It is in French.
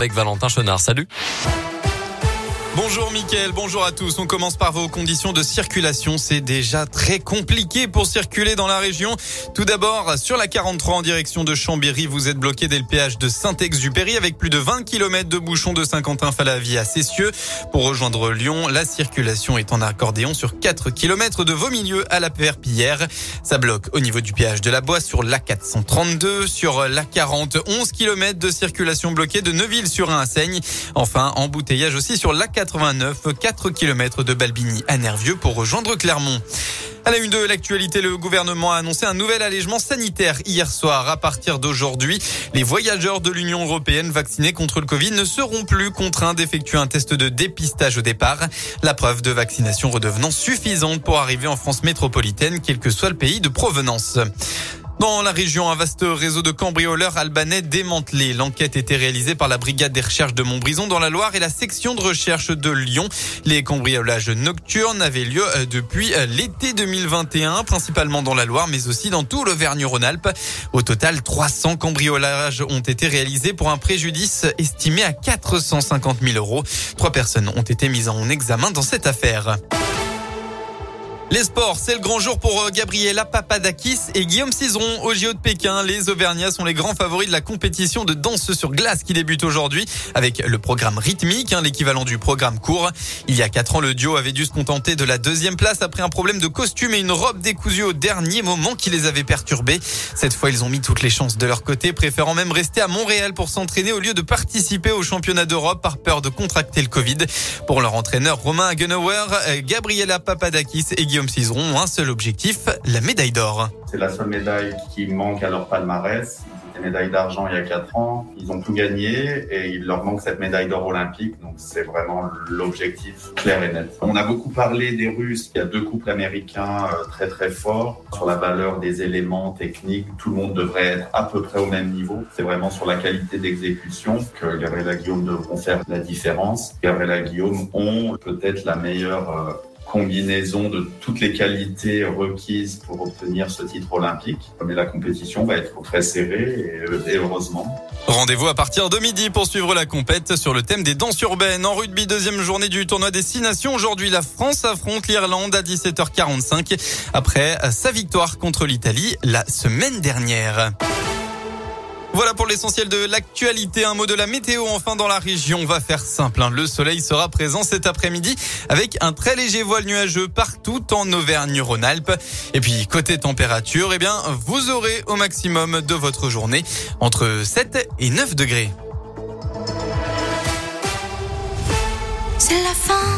Avec Valentin Chenard, salut Bonjour Mickaël, bonjour à tous. On commence par vos conditions de circulation. C'est déjà très compliqué pour circuler dans la région. Tout d'abord, sur la 43 en direction de Chambéry, vous êtes bloqué dès le péage de Saint-Exupéry avec plus de 20 km de bouchons de Saint-Quentin-Falavie à Cessieux. Pour rejoindre Lyon, la circulation est en accordéon sur 4 km de vos milieux à la Pierre. Ça bloque au niveau du péage de la Bois sur la 432, sur la 40, 11 km de circulation bloquée de Neuville sur un. Enfin, embouteillage aussi sur la 4 89, 4 km de Balbigny à Nervieux pour rejoindre Clermont. À la une de l'actualité, le gouvernement a annoncé un nouvel allègement sanitaire hier soir. À partir d'aujourd'hui, les voyageurs de l'Union européenne vaccinés contre le Covid ne seront plus contraints d'effectuer un test de dépistage au départ. La preuve de vaccination redevenant suffisante pour arriver en France métropolitaine, quel que soit le pays de provenance. Dans la région, un vaste réseau de cambrioleurs albanais démantelé. L'enquête était réalisée par la brigade des recherches de Montbrison dans la Loire et la section de recherche de Lyon. Les cambriolages nocturnes avaient lieu euh, depuis euh, l'été 2021, principalement dans la Loire, mais aussi dans tout l'Auvergne-Rhône-Alpes. Au total, 300 cambriolages ont été réalisés pour un préjudice estimé à 450 000 euros. Trois personnes ont été mises en examen dans cette affaire. Les sports, c'est le grand jour pour euh, Gabriela Papadakis et Guillaume Cizeron au JO de Pékin. Les Auvergnats sont les grands favoris de la compétition de danse sur glace qui débute aujourd'hui avec le programme rythmique, hein, l'équivalent du programme court. Il y a quatre ans, le duo avait dû se contenter de la deuxième place après un problème de costume et une robe décousue au dernier moment qui les avait perturbés. Cette fois, ils ont mis toutes les chances de leur côté, préférant même rester à Montréal pour s'entraîner au lieu de participer au championnat d'Europe par peur de contracter le Covid. Pour leur entraîneur Romain Hagenauer, euh, Gabriela Papadakis et Guillaume Guillaume Cizeron ont un seul objectif, la médaille d'or. C'est la seule médaille qui manque à leur palmarès. Ils étaient médaille d'argent il y a quatre ans. Ils ont tout gagné et il leur manque cette médaille d'or olympique. Donc c'est vraiment l'objectif clair et net. On a beaucoup parlé des Russes. Il y a deux couples américains euh, très très forts sur la valeur des éléments techniques. Tout le monde devrait être à peu près au même niveau. C'est vraiment sur la qualité d'exécution que Gabriela Guillaume devront faire la différence. Gabriela Guillaume ont peut-être la meilleure euh, combinaison de toutes les qualités requises pour obtenir ce titre olympique. Mais la compétition va être très serrée et, heureusement. Rendez-vous à partir de midi pour suivre la compète sur le thème des danses urbaines. En rugby, deuxième journée du tournoi Destination. Aujourd'hui, la France affronte l'Irlande à 17h45 après sa victoire contre l'Italie la semaine dernière. Voilà pour l'essentiel de l'actualité. Un mot de la météo enfin dans la région. On va faire simple. Hein. Le soleil sera présent cet après-midi avec un très léger voile nuageux partout en Auvergne-Rhône-Alpes. Et puis côté température, eh bien vous aurez au maximum de votre journée entre 7 et 9 degrés. C'est la fin.